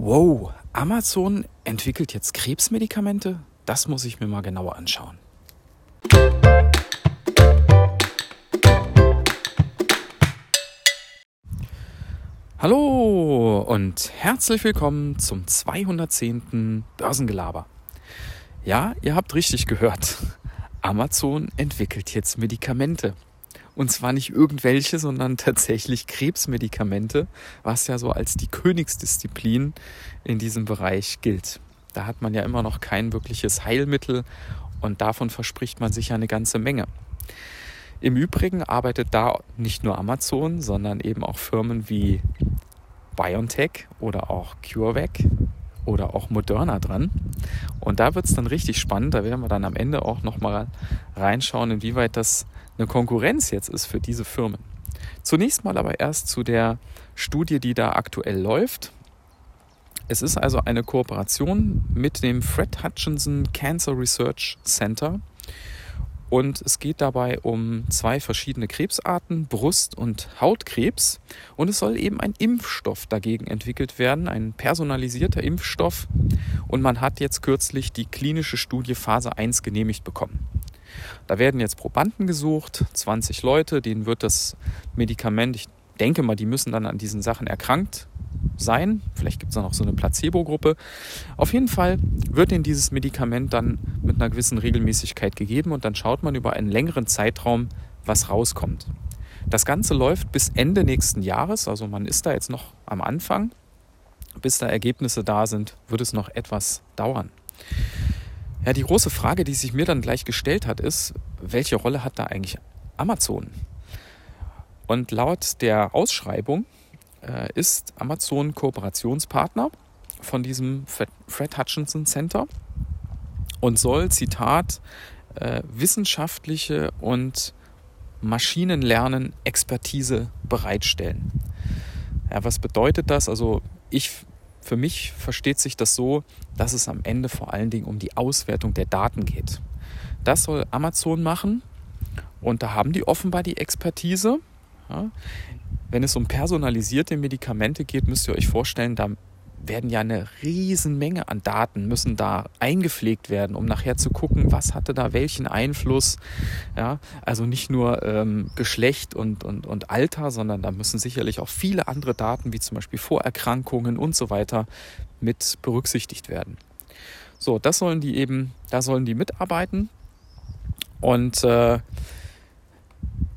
Wow, Amazon entwickelt jetzt Krebsmedikamente? Das muss ich mir mal genauer anschauen. Hallo und herzlich willkommen zum 210. Börsengelaber. Ja, ihr habt richtig gehört. Amazon entwickelt jetzt Medikamente. Und zwar nicht irgendwelche, sondern tatsächlich Krebsmedikamente, was ja so als die Königsdisziplin in diesem Bereich gilt. Da hat man ja immer noch kein wirkliches Heilmittel und davon verspricht man sich ja eine ganze Menge. Im Übrigen arbeitet da nicht nur Amazon, sondern eben auch Firmen wie BioNTech oder auch CureVac oder auch Moderna dran. Und da wird es dann richtig spannend. Da werden wir dann am Ende auch nochmal reinschauen, inwieweit das eine Konkurrenz jetzt ist für diese Firmen. Zunächst mal aber erst zu der Studie, die da aktuell läuft. Es ist also eine Kooperation mit dem Fred Hutchinson Cancer Research Center und es geht dabei um zwei verschiedene Krebsarten, Brust- und Hautkrebs. Und es soll eben ein Impfstoff dagegen entwickelt werden, ein personalisierter Impfstoff. Und man hat jetzt kürzlich die klinische Studie Phase 1 genehmigt bekommen. Da werden jetzt Probanden gesucht, 20 Leute, denen wird das Medikament, ich denke mal, die müssen dann an diesen Sachen erkrankt sein. Vielleicht gibt es noch so eine Placebo-Gruppe. Auf jeden Fall wird ihnen dieses Medikament dann mit einer gewissen Regelmäßigkeit gegeben und dann schaut man über einen längeren Zeitraum, was rauskommt. Das Ganze läuft bis Ende nächsten Jahres, also man ist da jetzt noch am Anfang. Bis da Ergebnisse da sind, wird es noch etwas dauern. Ja, die große Frage, die sich mir dann gleich gestellt hat, ist, welche Rolle hat da eigentlich Amazon? Und laut der Ausschreibung äh, ist Amazon Kooperationspartner von diesem Fred Hutchinson Center und soll, Zitat, äh, wissenschaftliche und Maschinenlernen Expertise bereitstellen. Ja, was bedeutet das? Also ich, für mich versteht sich das so, dass es am Ende vor allen Dingen um die Auswertung der Daten geht. Das soll Amazon machen und da haben die offenbar die Expertise. Ja. Wenn es um personalisierte Medikamente geht, müsst ihr euch vorstellen, da werden ja eine Riesenmenge an Daten müssen da eingepflegt werden, um nachher zu gucken, was hatte da welchen Einfluss. Ja, also nicht nur ähm, Geschlecht und, und, und Alter, sondern da müssen sicherlich auch viele andere Daten, wie zum Beispiel Vorerkrankungen und so weiter, mit berücksichtigt werden. So, das sollen die eben, da sollen die mitarbeiten. Und äh,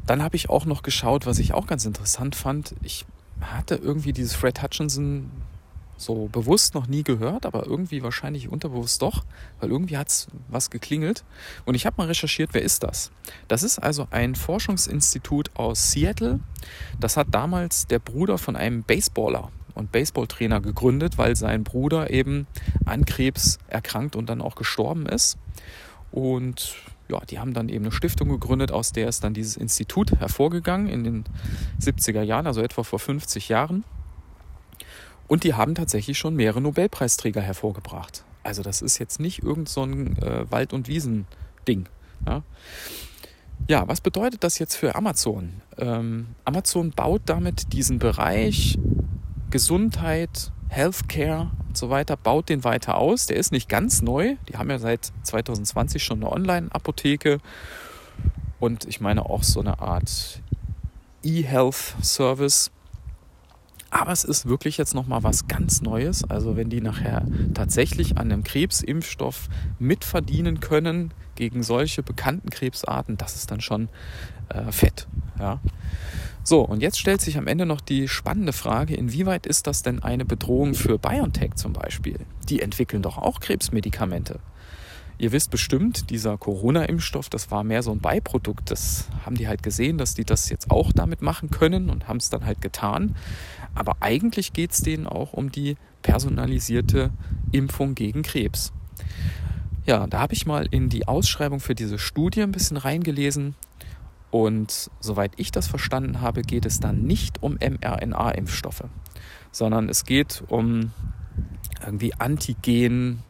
dann habe ich auch noch geschaut, was ich auch ganz interessant fand. Ich hatte irgendwie dieses Fred Hutchinson so bewusst noch nie gehört, aber irgendwie wahrscheinlich unterbewusst doch, weil irgendwie hat es was geklingelt. Und ich habe mal recherchiert, wer ist das? Das ist also ein Forschungsinstitut aus Seattle. Das hat damals der Bruder von einem Baseballer und Baseballtrainer gegründet, weil sein Bruder eben an Krebs erkrankt und dann auch gestorben ist. Und ja, die haben dann eben eine Stiftung gegründet, aus der ist dann dieses Institut hervorgegangen in den 70er Jahren, also etwa vor 50 Jahren. Und die haben tatsächlich schon mehrere Nobelpreisträger hervorgebracht. Also das ist jetzt nicht irgend so ein äh, Wald- und Wiesen-Ding. Ja? ja? was bedeutet das jetzt für Amazon? Ähm, Amazon baut damit diesen Bereich Gesundheit, Healthcare und so weiter, baut den weiter aus. Der ist nicht ganz neu. Die haben ja seit 2020 schon eine Online-Apotheke und ich meine auch so eine Art E-Health-Service. Aber es ist wirklich jetzt nochmal was ganz Neues. Also wenn die nachher tatsächlich an einem Krebsimpfstoff mitverdienen können gegen solche bekannten Krebsarten, das ist dann schon äh, fett. Ja. So, und jetzt stellt sich am Ende noch die spannende Frage, inwieweit ist das denn eine Bedrohung für BioNTech zum Beispiel? Die entwickeln doch auch Krebsmedikamente. Ihr wisst bestimmt, dieser Corona-Impfstoff, das war mehr so ein Beiprodukt. Das haben die halt gesehen, dass die das jetzt auch damit machen können und haben es dann halt getan. Aber eigentlich geht es denen auch um die personalisierte Impfung gegen Krebs. Ja, da habe ich mal in die Ausschreibung für diese Studie ein bisschen reingelesen und soweit ich das verstanden habe, geht es dann nicht um mRNA-Impfstoffe, sondern es geht um irgendwie Antigen,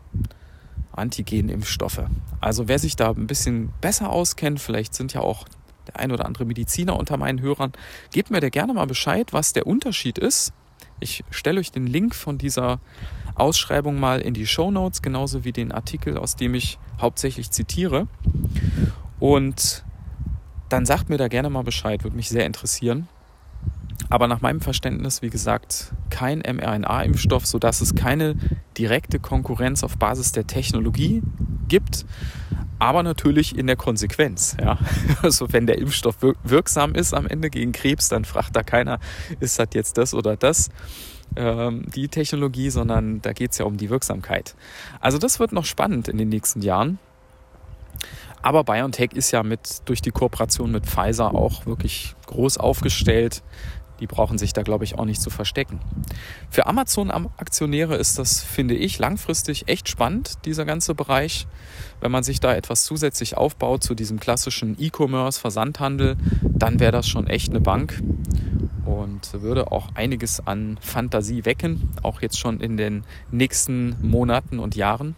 Antigen-Impfstoffe. Also wer sich da ein bisschen besser auskennt, vielleicht sind ja auch der ein oder andere Mediziner unter meinen Hörern, gebt mir da gerne mal Bescheid, was der Unterschied ist Ich stelle euch den Link von dieser Ausschreibung mal in die Show Notes, genauso wie den Artikel, aus dem ich hauptsächlich zitiere. Und dann sagt mir da gerne mal Bescheid, würde mich sehr interessieren. Aber nach meinem Verständnis, wie gesagt, kein mRNA-Impfstoff, sodass es keine direkte Konkurrenz auf Basis der Technologie gibt, aber natürlich in der Konsequenz. Ja. Also wenn der Impfstoff wirksam ist am Ende gegen Krebs, dann fragt da keiner, ist das jetzt das oder das, ähm, die Technologie, sondern da geht es ja um die Wirksamkeit. Also das wird noch spannend in den nächsten Jahren. Aber BioNTech ist ja mit, durch die Kooperation mit Pfizer auch wirklich groß aufgestellt. Die brauchen sich da, glaube ich, auch nicht zu verstecken. Für Amazon-Aktionäre ist das, finde ich, langfristig echt spannend, dieser ganze Bereich. Wenn man sich da etwas zusätzlich aufbaut zu diesem klassischen E-Commerce, Versandhandel, dann wäre das schon echt eine Bank und würde auch einiges an Fantasie wecken, auch jetzt schon in den nächsten Monaten und Jahren.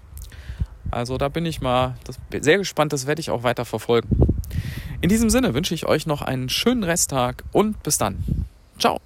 Also da bin ich mal sehr gespannt, das werde ich auch weiter verfolgen. In diesem Sinne wünsche ich euch noch einen schönen Resttag und bis dann. Ciao.